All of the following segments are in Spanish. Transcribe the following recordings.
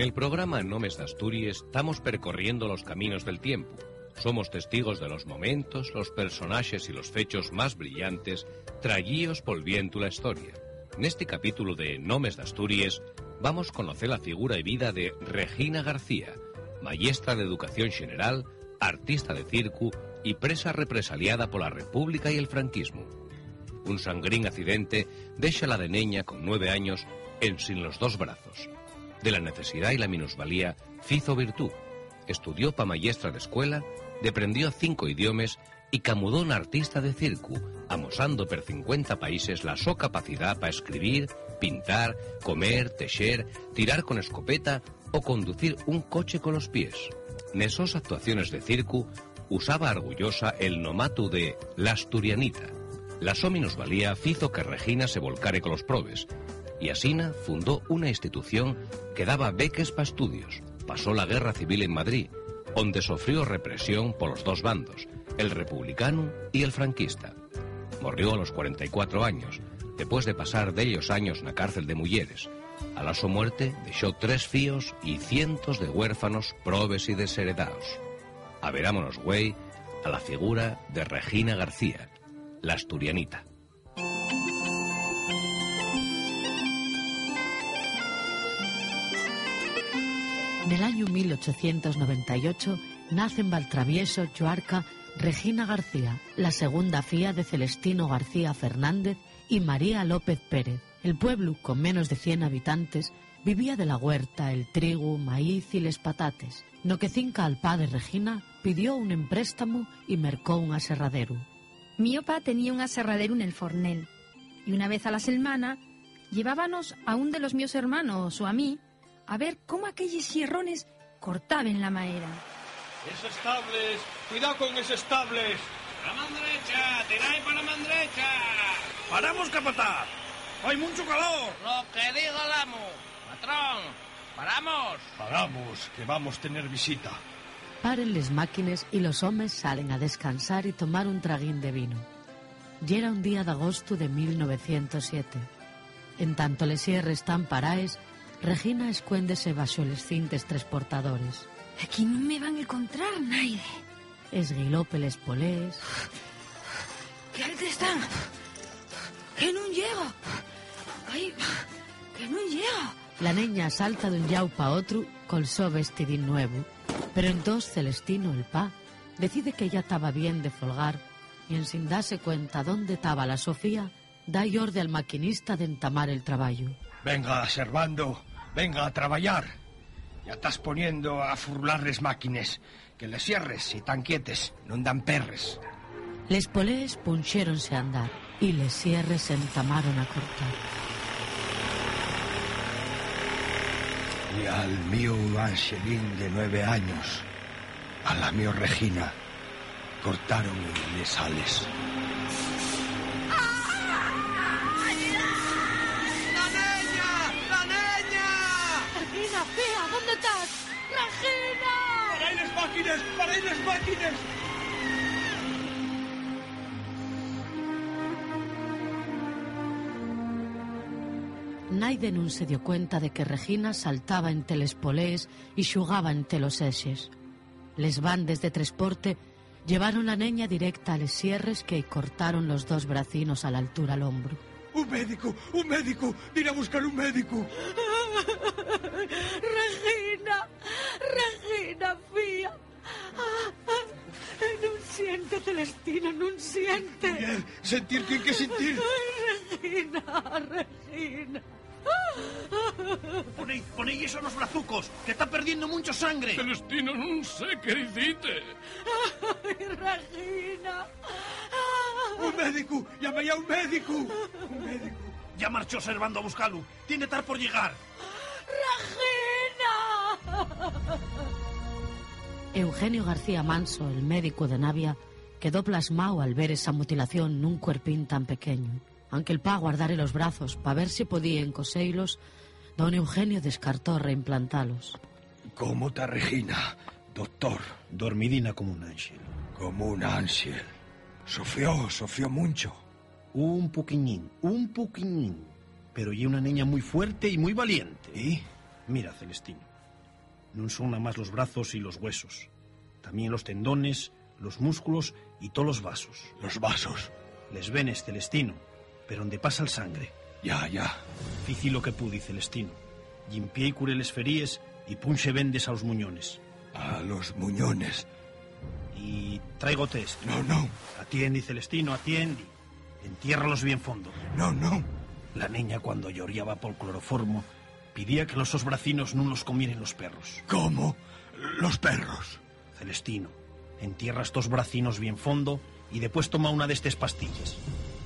En el programa Nomes de Asturias estamos percorriendo los caminos del tiempo. Somos testigos de los momentos, los personajes y los fechos más brillantes traídos por viento la historia. En este capítulo de Nomes de Asturias vamos a conocer la figura y vida de Regina García, maestra de Educación General, artista de circo y presa represaliada por la República y el franquismo. Un sangrín accidente deja la de neña con nueve años en sin los dos brazos. De la necesidad y la minusvalía fizo virtud. Estudió pa maestra de escuela, deprendió cinco idiomas y camudó un artista de circo, amosando per 50 países la so capacidad para escribir, pintar, comer, tejer, tirar con escopeta o conducir un coche con los pies. Nesos actuaciones de circo usaba orgullosa el nomatu de la asturianita. La so minusvalía fizo que Regina se volcare con los probes, y Asina fundó una institución que daba beques para estudios. Pasó la guerra civil en Madrid, donde sufrió represión por los dos bandos, el republicano y el franquista. Murió a los 44 años, después de pasar de ellos años en la cárcel de mujeres. A la su muerte dejó tres fíos y cientos de huérfanos, probes y desheredados. Averámonos, güey, a la figura de Regina García, la asturianita. En el año 1898 nace en Valtravieso, Chuarca, Regina García, la segunda fía de Celestino García Fernández y María López Pérez. El pueblo, con menos de 100 habitantes, vivía de la huerta, el trigo, maíz y les patates. No que cinca al pa de Regina pidió un empréstamo y mercó un aserradero. Mi opa tenía un aserradero en el fornel y una vez a la semana llevábamos a un de los míos hermanos o a mí a ver cómo aquellos hierrones cortaban la madera. ¡Es estables! ¡Cuidado con esos estables! ¡La mano derecha! ¡Tiráis para la mano derecha! ¡Paramos, capataz! ¡Hay mucho calor! Lo que diga el amo. Patrón, ¡paramos! Paramos, que vamos a tener visita. Paren les máquines y los hombres salen a descansar y tomar un traguín de vino. Y era un día de agosto de 1907. En tanto les sierres están paraes, Regina escuéndese bajo les cintes transportadores. Aquí no me van a encontrar nadie. Esguiló peles polés, ¿Qué alto están? Que no llego. Ay, que no llego. La neña salta de un llau pa otro col so vestidín nuevo. Pero entonces Celestino, el pa, decide que ya estaba bien de folgar y en sin darse cuenta dónde estaba la Sofía, da orde al maquinista de entamar el trabajo. Venga, Servando, venga a trabajar. Ya estás poniendo a furlar les máquines. Que les cierres y tan quietes, no dan perres. Les polés punchéronse a andar y les cierres entamaron a cortar. Y al mío Angelín de nueve años, a la mío Regina, cortaron les ales. Regina. ¡Para las máquinas! ¡Para las máquinas! Naide non se dio cuenta de que Regina saltaba entre les polés y xugaba entre los ejes. Les bandes de transporte llevaron la neña directa a les sierres que cortaron los dos bracinos a la altura al hombro. ¡Un médico! ¡Un médico! ¡Ir a buscar un médico! Regina, Regina, fía. Non siente, Celestina, non siente. Bien, sentir que hay que sentir. Regina, Regina. Ponéis, ponéis eso en los brazucos, que está perdiendo mucho sangre. Celestino, non sé que dicite. Ay, Regina. ¡Un médico! ¡Llama ya a un médico! ¡Un médico! Ya marchó Servando a buscarlo. Tiene que estar por llegar. Regina. Eugenio García Manso, el médico de Navia, quedó plasmado al ver esa mutilación nun cuerpín tan pequeño. Aunque el pa guardare los brazos para ver si podía encoseilos, don Eugenio descartó reimplantalos. ¿Cómo está Regina, doctor? Dormidina como un ángel. Como un ángel. Sofrió, sofrió mucho. Un poquiñín, un poquiñín. Pero y una niña muy fuerte y muy valiente. ¿Y? Mira, Celestino, No son nada más los brazos y los huesos. También los tendones, los músculos y todos los vasos. Los vasos. Les venes, Celestino, pero donde pasa el sangre. Ya, ya. Fici lo que pudi, Celestino. Limpié y curé les feríes y punche vendes a los muñones. A los muñones. Y traigo test. No, no. Atiendi, Celestino, atiendi. Entiérralos bien fondo. No, no. La niña, cuando lloriaba por cloroformo, pidía que los osbracinos no los comieran los perros. ¿Cómo? Los perros. Celestino, entierra estos bracinos bien fondo y después toma una de estas pastillas.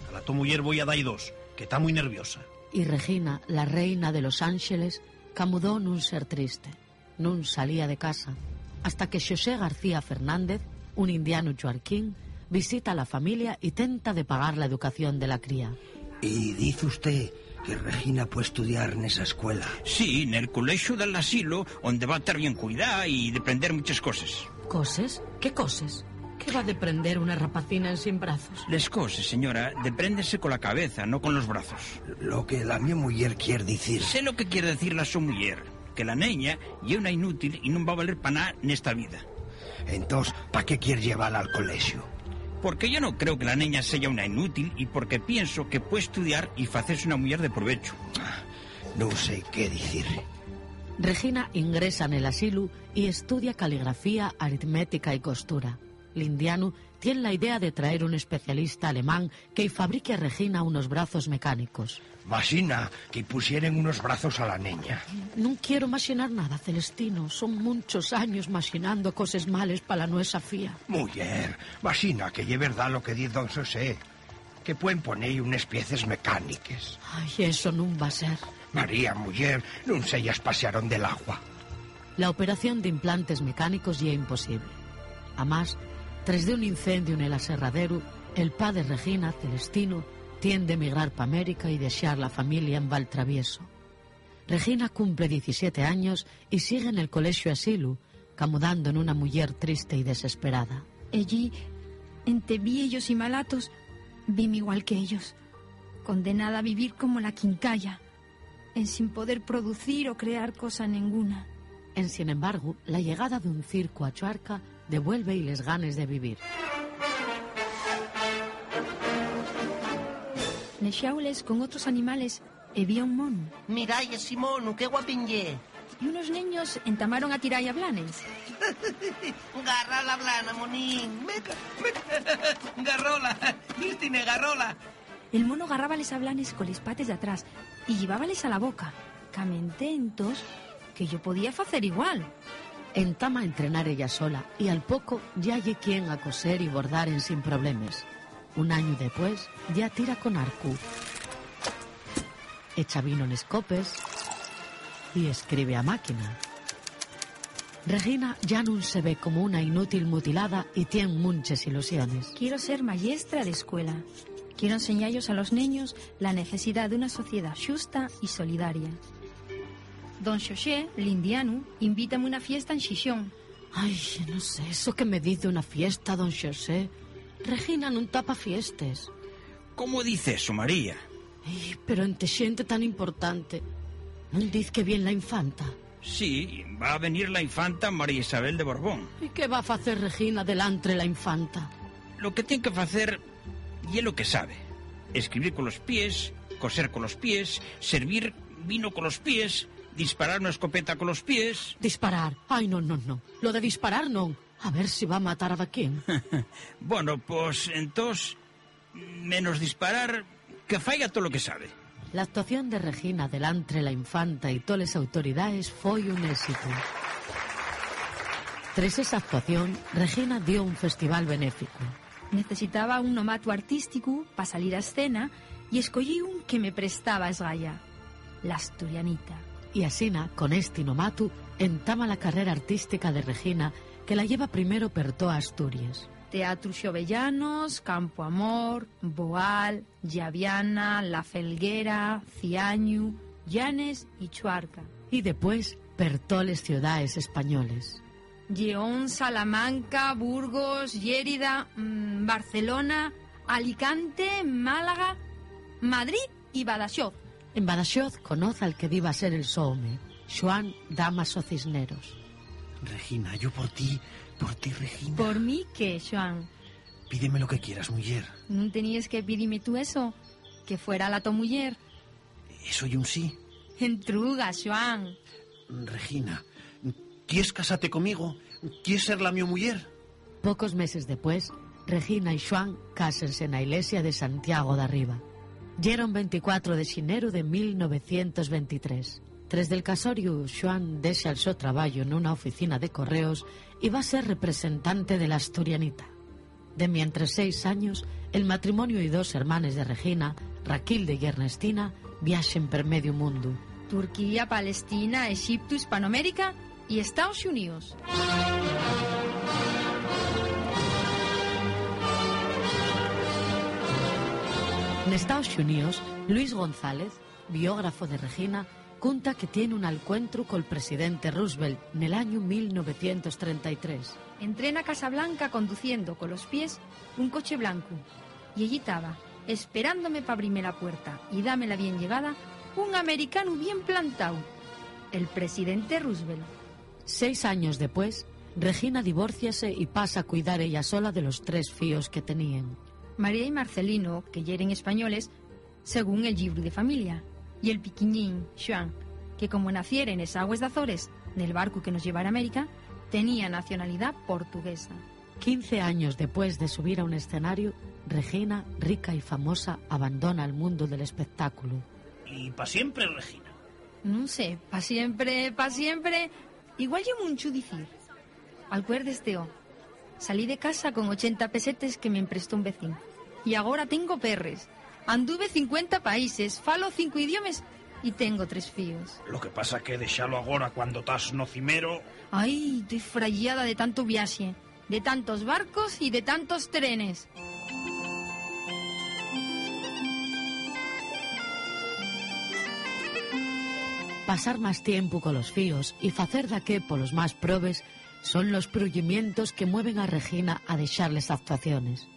A la tu mujer voy a dar dos, que está muy nerviosa. Y Regina, la reina de Los Ángeles, camudó nun ser triste. Nun salía de casa, hasta que José García Fernández, un indiano chuarquín, visita a la familia y tenta de pagar la educación de la cría. Y dice usted que Regina puede estudiar en esa escuela. Sí, en el colegio del asilo, donde va a estar bien cuidada y de aprender muchas cosas. ¿Coses? ¿Qué coses? ¿Qué va de prender una rapacina en sin brazos? Les cosas, señora, de prenderse con la cabeza, no con los brazos. Lo que la mi mujer quiere decir. Sé lo que quiere decir la su mujer, que la niña es una inútil y no va a valer para nada en esta vida. Entonces, ¿para qué quiere llevarla al colegio? Porque yo no creo que la niña sea una inútil y porque pienso que puede estudiar y hacerse una mujer de provecho. No sé qué decir. Regina ingresa en el asilo y estudia caligrafía, aritmética y costura. L'indiano tiene la idea de traer un especialista alemán que fabrique a Regina unos brazos mecánicos. Imagina que pusieran unos brazos a la niña. No quiero machinar nada, Celestino. Son muchos años machinando cosas males para la nuestra fía. Mujer, imagina que es verdad lo que dice don José. Que pueden poner unas piezas mecánicas. Ay, eso no va a ser. María, mujer, no se ellas pasearon del agua. La operación de implantes mecánicos ya es imposible. Además, tras de un incendio en el aserradero, el padre Regina, Celestino, tiende a emigrar para América y dejar la familia en Valtravieso. Regina cumple 17 años y sigue en el colegio asilo, camudando en una mujer triste y desesperada. Allí, entre viejos y malatos, vime igual que ellos, condenada a vivir como la quincalla, en sin poder producir o crear cosa ninguna. En sin embargo, la llegada de un circo a Chuarca devuelve y les ganes de vivir. Nexaules con otros animales había un mono Mirai ese mono, qué guapinye. y unos niños entamaron a tirar a blanes. Garra la blana, monín. Meca, meca. Garrola. Istine, garrola. El mono agarrábales a blanes con les pates de atrás y llevábales a la boca, camententos que yo podía hacer igual. Entama a entrenar ella sola y al poco ya hay quien a coser y bordar en sin problemas. Un año después ya tira con arco. Echa vino en escopes y escribe a máquina. Regina ya no se ve como una inútil mutilada y tiene muchas ilusiones. Quiero ser maestra de escuela. Quiero enseñarlos a los niños la necesidad de una sociedad justa y solidaria. Don Xoxé, el indiano, invítame a una fiesta en Xixón. Ay, no sé, eso que me dice una fiesta, don José. Regina non tapa fiestas. ¿Cómo dice eso, María? Ay, pero entre xente tan importante. Non diz que bien la infanta. Sí, va a venir la infanta María Isabel de Borbón. E que va a facer Regina delante la infanta? Lo que tiene que hacer y es lo que sabe. Escribir con los pies, coser con los pies, servir vino con los pies, disparar una escopeta con los pies. Disparar. Ay, non, non, non. Lo de disparar non. A ver si va a matar a Daquín. Bueno, pues entonces, menos disparar, que faiga todo lo que sabe. La actuación de Regina delante la infanta y todas las autoridades foi un éxito. Tras esa actuación, Regina dio un festival benéfico. Necesitaba un nomato artístico para salir a escena y escogí un que me prestaba esgalla, la asturianita. Y Asina, con este nomatu, entama la carrera artística de Regina, que la lleva primero per toda Asturias. Teatro Xovellanos, Campo Amor, Boal, Llaviana, La Felguera, Ciañu, Llanes y Chuarca. Y después per todas ciudades españoles. Lleón, Salamanca, Burgos, Llérida, mm, Barcelona, Alicante, Málaga, Madrid y Badajoz. En Badajoz conoce al que iba a ser el Soome, Joan Damaso Cisneros. Regina, yo por ti, por ti, Regina. Por mí, ¿qué, Joan? Pídeme lo que quieras, mujer. Non tenías que pedirme tú eso, que fuera la to muller. Eso y un sí. Entruga, Joan. Regina, ¿quieres casarte conmigo? ¿Quieres ser la mi mujer? Pocos meses después, Regina y Xuan cásense na iglesia de Santiago de Arriba. Yeron 24 de xinero de 1923. Tres del casorio, Xuan dexa el seu traballo nunha oficina de correos e va a ser representante de la Asturianita. De mientras seis años, el matrimonio y dos hermanes de Regina, Raquilde y Ernestina, viaxen per medio mundo. Turquía, Palestina, Egipto, Hispanoamérica y Estados Unidos. Estados Unidos, Luis González, biógrafo de Regina, cuenta que tiene un encuentro con el presidente Roosevelt en el año 1933. Entré en la Casa Blanca conduciendo con los pies un coche blanco y allí estaba, esperándome para abrirme la puerta y dame la bien llegada, un americano bien plantado, el presidente Roosevelt. Seis años después, Regina divórciase y pasa a cuidar ella sola de los tres fíos que tenían. María y Marcelino, que ya eran españoles, según el libro de familia, y el piquiñín, Juan, que como naciera en esas aguas de Azores, del barco que nos llevara a América, tenía nacionalidad portuguesa. 15 años después de subir a un escenario, Regina, rica y famosa, abandona el mundo del espectáculo. Y para siempre, Regina. No sé, pa' siempre, pa' siempre. Igual yo mucho decir. Acuerdes, Teo. Salí de casa con 80 pesetes que me emprestó un vecino. Y ahora tengo perres. Anduve 50 países, falo cinco idiomas y tengo tres fíos. Lo que pasa que deixalo agora cuando estás no cimero... Ay, estoy frayada de tanto viaje, de tantos barcos y de tantos trenes. Pasar más tiempo con los fíos y facer daqué polos más probes son los prollimientos que mueven a Regina a dejarles actuaciones.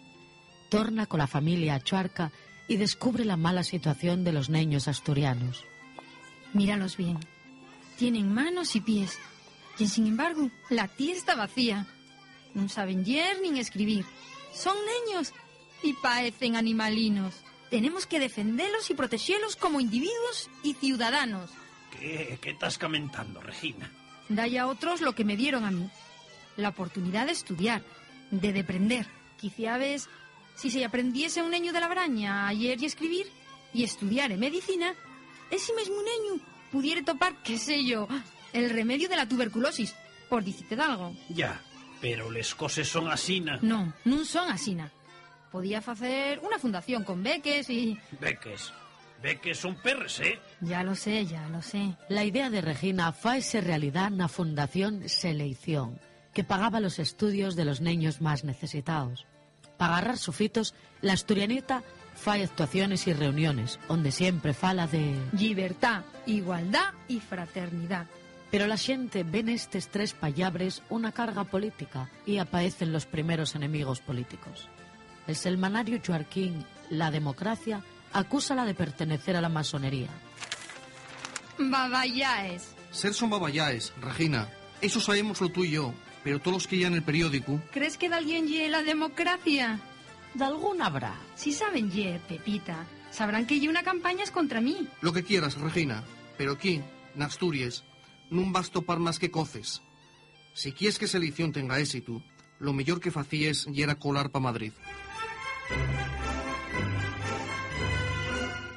Torna con la familia a Chuarca y descubre la mala situación de los niños asturianos. Míralos bien. Tienen manos y pies. Y sin embargo, la tía está vacía. No saben leer ni escribir. Son niños y parecen animalinos. Tenemos que defenderlos y protegerlos como individuos y ciudadanos. ¿Qué, qué estás comentando, Regina? Dai a otros lo que me dieron a mí. La oportunidad de estudiar, de deprender. Quizá ves, si se aprendiese a un niño de la braña a leer y escribir y estudiar en medicina, ese mismo niño pudiera topar, qué sé yo, el remedio de la tuberculosis, por decirte algo. Ya, pero les cosas son asina. No, no son asina. Podía hacer una fundación con beques y... Beques. Beques son perres, eh? Ya lo sé, ya lo sé. La idea de Regina faese realidad na Fundación Seleición, que pagaba los estudios de los niños más necesitados. Para agarrar sofitos, la asturianita fai actuaciones y reuniones, donde siempre fala de... Libertad, igualdad y fraternidad. Pero la gente ve en estos tres payabres una carga política y aparecen los primeros enemigos políticos. El selmanario chuarquín La Democracia acúsala de pertenecer a la masonería. Babayaes. Ser son babayaes, Regina. Eso sabemos lo tú y yo, pero todos los que ya en el periódico... ¿Crees que de alguien lle la democracia? De alguna habrá. Si saben lle, Pepita, sabrán que lle una campaña es contra mí. Lo que quieras, Regina, pero aquí, en Asturias, non vas topar más que coces. Si quieres que esa elección tenga éxito, lo mejor que facíes y era colar pa Madrid.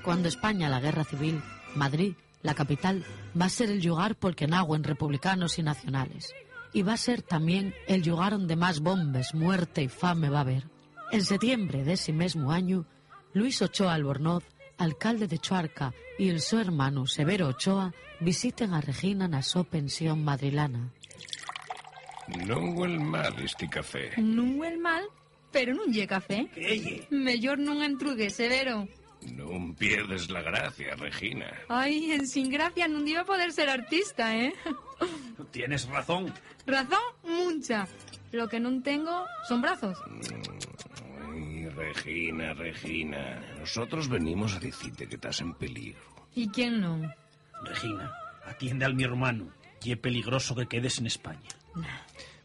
Cuando España la guerra civil, Madrid, la capital, va a ser el lugar por que nagüen republicanos y nacionales. Y va a ser también el lugar donde más bombes, muerte y fame va a haber. En septiembre de ese mismo año, Luis Ochoa Albornoz, alcalde de Chuarca, y el su hermano Severo Ochoa visiten a Regina na so pensión madrilana. Non huel mal este café. Non huel mal, pero non lle café. Lle? Mellor non entrugue, Severo. Non pierdes la gracia, Regina. Ay, en sin gracia non iba a poder ser artista, ¿eh? Tienes razón. Razón, mucha. Lo que non tengo son brazos. Ay, Regina, Regina. Nosotros venimos a decirte que estás en peligro. ¿Y quién non? Regina, atiende al mi hermano. Y es peligroso que quedes en España.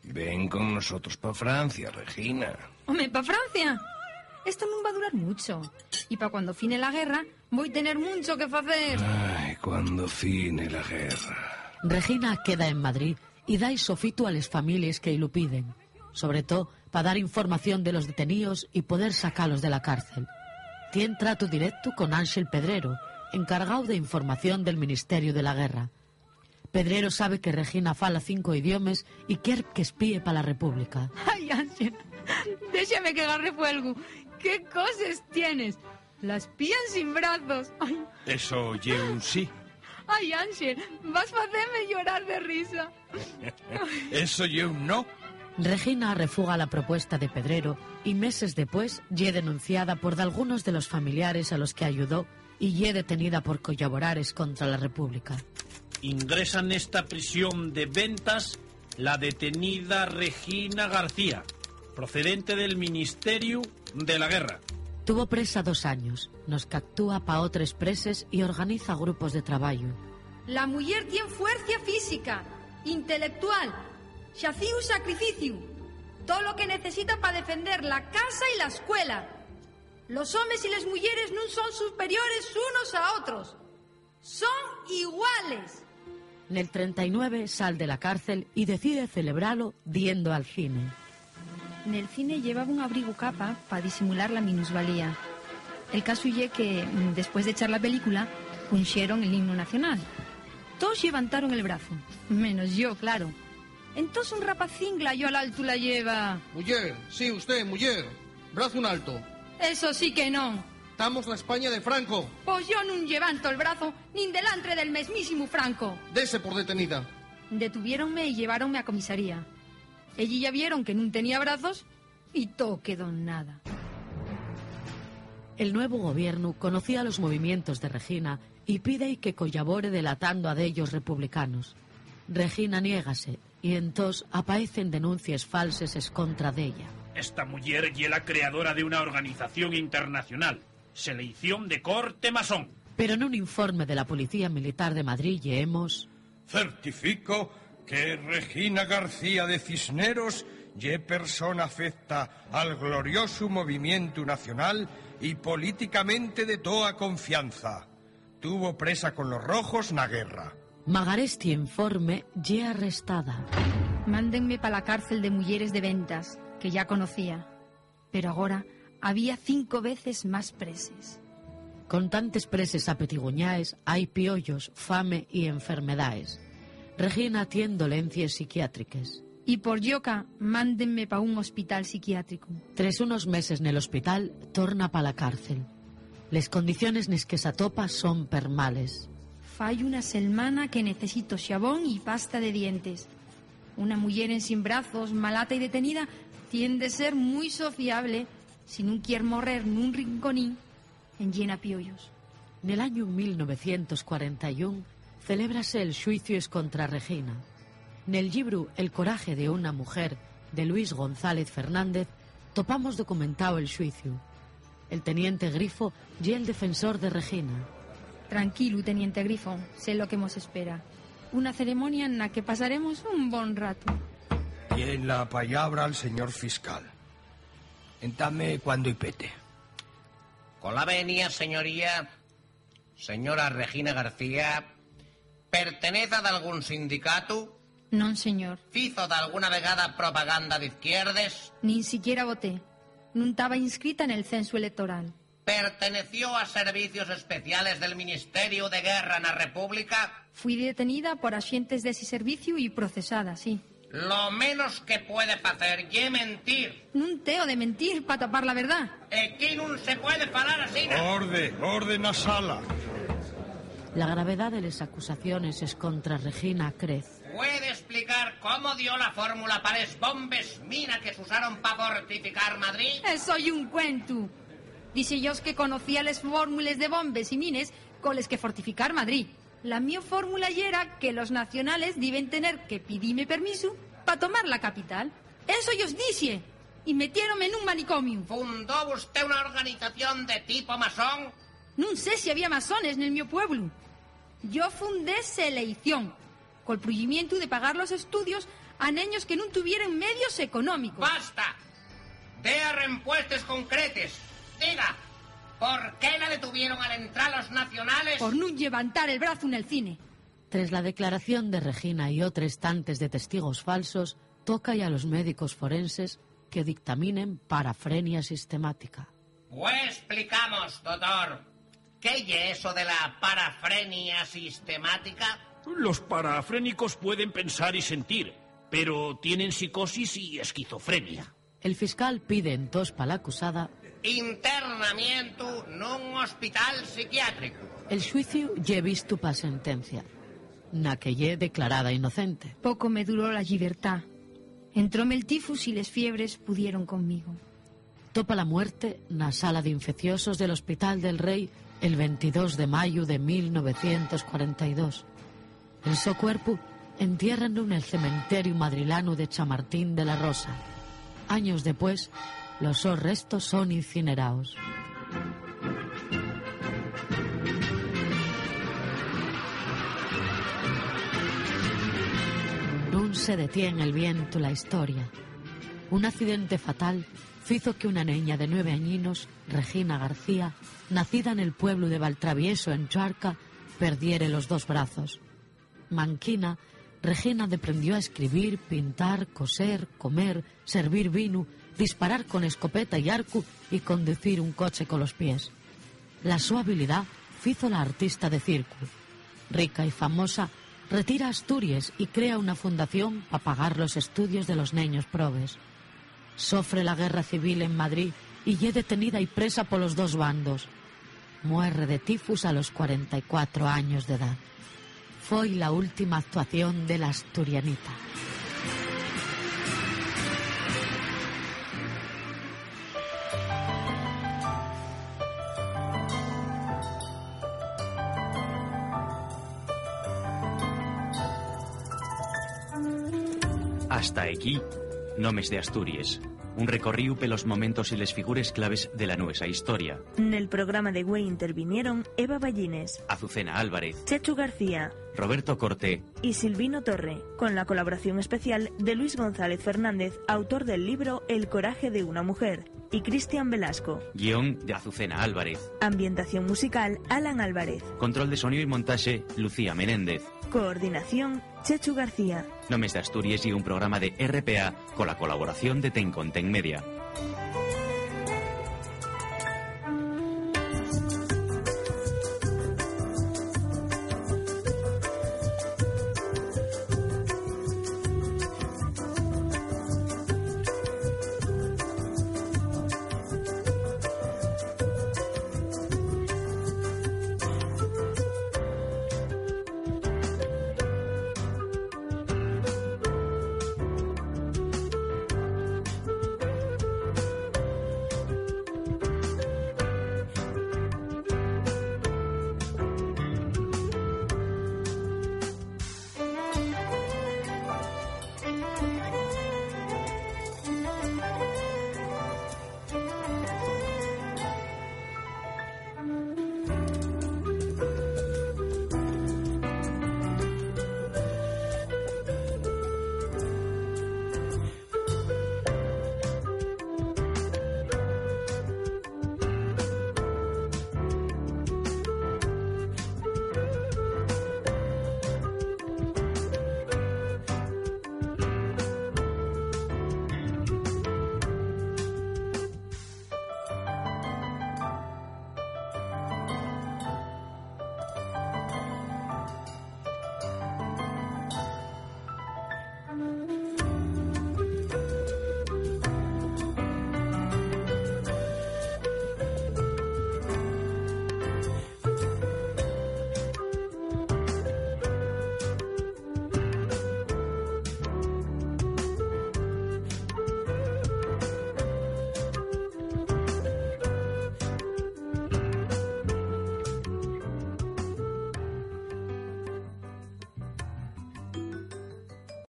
Ven con nosotros para Francia, Regina. Home, pa Francia. Esto non va a durar mucho. Y para cuando fine la guerra, voy a tener mucho que hacer. Ay, cuando fine la guerra. Regina queda en Madrid y da isofito a las familias que lo piden, sobre todo para dar información de los detenidos y poder sacarlos de la cárcel. Tiene trato directo con Ángel Pedrero, encargado de información del Ministerio de la Guerra. Pedrero sabe que Regina fala cinco idiomas y quiere que espíe para la República. Ay, Ángel, déjame que agarre fuego. ¿Qué cosas tienes? Las pían sin brazos. Ay, Eso lle un sí. ay, Ángel, vas a hacerme llorar de risa. Eso lle un no. Regina refuga la propuesta de Pedrero y meses después ye denunciada por algunos de los familiares a los que ayudó y ye detenida por colaborares contra la República. Ingresa en esta prisión de ventas la detenida Regina García, procedente del Ministerio de la Guerra. Tuvo presa dos años, nos captúa pa otros preses y organiza grupos de trabajo. La mujer tiene fuerza física, intelectual, xaciu sacrificio, todo lo que necesita para defender la casa y la escuela. Los hombres y las mujeres no son superiores unos a otros, son iguales. En el 39 sal de la cárcel y decide celebrarlo diendo al cine. En el cine llevaba un abrigo capa para disimular la minusvalía. El caso ye que, mm, después de echar la película, punsieron el himno nacional. Todos levantaron el brazo, menos yo, claro. Entonces un rapacín yo al alto la lleva. Muller, sí, usted, muller. Brazo un alto. Eso sí que no. Estamos la España de Franco. Pues yo no levanto el brazo ni delante del mesmísimo Franco. Dese por detenida. Detuviéronme y lleváronme a comisaría. Allí ya vieron que no tenía brazos y todo quedó en nada. El nuevo gobierno conocía los movimientos de Regina y pide que colabore delatando a de ellos republicanos. Regina niégase y entonces aparecen denuncias falsas es contra de ella. Esta mujer y la creadora de una organización internacional, selección de corte masón. Pero en un informe de la Policía Militar de Madrid hemos Certifico que Regina García de Cisneros ye persona afecta al glorioso movimiento nacional y políticamente de toda confianza. Tuvo presa con los rojos na guerra. Magaresti informe ya arrestada. Mándenme para la cárcel de mujeres de ventas, que ya conocía. Pero ahora había cinco veces más preses. Con tantes preses apetiguñaes hay piollos, fame y enfermedades. Regina tiene dolencias psiquiátricas. Y por yoca, mándenme para un hospital psiquiátrico. Tras unos meses en el hospital, torna para la cárcel. Las condiciones nes que se atopa son permales. Fai una semana que necesito jabón y pasta de dientes. Una mujer en sin brazos, malata y detenida, tiende a ser muy sociable si no quiere morrer nun rinconín en llena piollos. En el año 1941 celébrase el juicio contra Regina. En el libro El coraje de una mujer de Luis González Fernández topamos documentado el juicio. El teniente Grifo y el defensor de Regina. Tranquilo, teniente Grifo, sé lo que nos espera. Una ceremonia en la que pasaremos un buen rato. Y en la palabra al señor fiscal. Entame cuando y pete. Con la venia, señoría, señora Regina García, perteneza de algún sindicato? Non, señor. ¿Fizo de alguna vegada propaganda de izquierdes? Ni siquiera voté. No estaba inscrita en el censo electoral. ¿Perteneció a servicios especiales del Ministerio de Guerra en la República? Fui detenida por agentes de ese servicio y procesada, sí. Lo menos que puede hacer es mentir. Un teo de mentir para tapar la verdad. Aquí no se puede falar así. ¿no? Orde, orden a sala. La gravedad de las acusaciones es contra Regina crece. ¿Puede explicar cómo dio la fórmula para las bombes mina que se usaron para fortificar Madrid? Eso y un cuento. Dice yo que conocía las fórmulas de bombes y mines con las que fortificar Madrid. La mi fórmula ya era que los nacionales deben tener que pedirme permiso para tomar la capital. Eso yo os dice. Y metieronme en un manicomio. ¿Fundó usted una organización de tipo masón? No sé si había masones en el mi pueblo. Yo fundé selección, con el prohibimiento de pagar los estudios a neños que non tuvieran medios económicos. ¡Basta! Dea reempuestes concretes. Diga, ¿por qué la detuvieron al entrar los nacionales? Por no levantar el brazo en el cine. Tras la declaración de Regina y otros tantos de testigos falsos, toca ya a los médicos forenses que dictaminen parafrenia sistemática. Pues explicamos, doctor. ¿Qué es eso de la parafrenia sistemática? Los parafrénicos pueden pensar y sentir, pero tienen psicosis y esquizofrenia. El fiscal pide en tos para la acusada Internamiento nun hospital psiquiátrico. el juicio lle visto pa sentencia, na que lle declarada inocente. Poco me duró la libertad. Entróme el tifus y las fiebres pudieron conmigo. Topa la muerte na sala de infecciosos del Hospital del Rey el 22 de mayo de 1942. El cuerpo entiérranlo en el cementerio madrilano de Chamartín de la Rosa. Años después, los restos son incinerados. Nun se detiene el viento la historia. Un accidente fatal hizo que una niña de nueve añinos, Regina García, nacida en el pueblo de Valtravieso, en Charca, perdiere los dos brazos. Manquina, Regina aprendió a escribir, pintar, coser, comer, servir vino, disparar con escopeta y arco y conducir un coche con los pies. La su habilidad hizo la artista de circo. Rica y famosa, retira Asturias y crea una fundación para pagar los estudios de los niños probes. Sofre la guerra civil en Madrid y ye detenida y presa por los dos bandos. Muere de tifus a los 44 años de edad. Fue la última actuación de la asturianita. Hasta aquí, Nomes de Asturias. Un recorrido pelos momentos y les figures claves de la nuestra historia. Nel programa de Güey intervinieron Eva Ballines, Azucena Álvarez, Chechu García Roberto Corte, y Silvino Torre, con la colaboración especial de Luis González Fernández, autor del libro El coraje de una mujer, y Cristian Velasco. guion de Azucena Álvarez, Ambientación musical Alan Álvarez. control de sonido y montaje Lucía Menéndez. Coordinación Chechu García. Nomes de Asturias y un programa de RPA con la colaboración de Tenconten Media.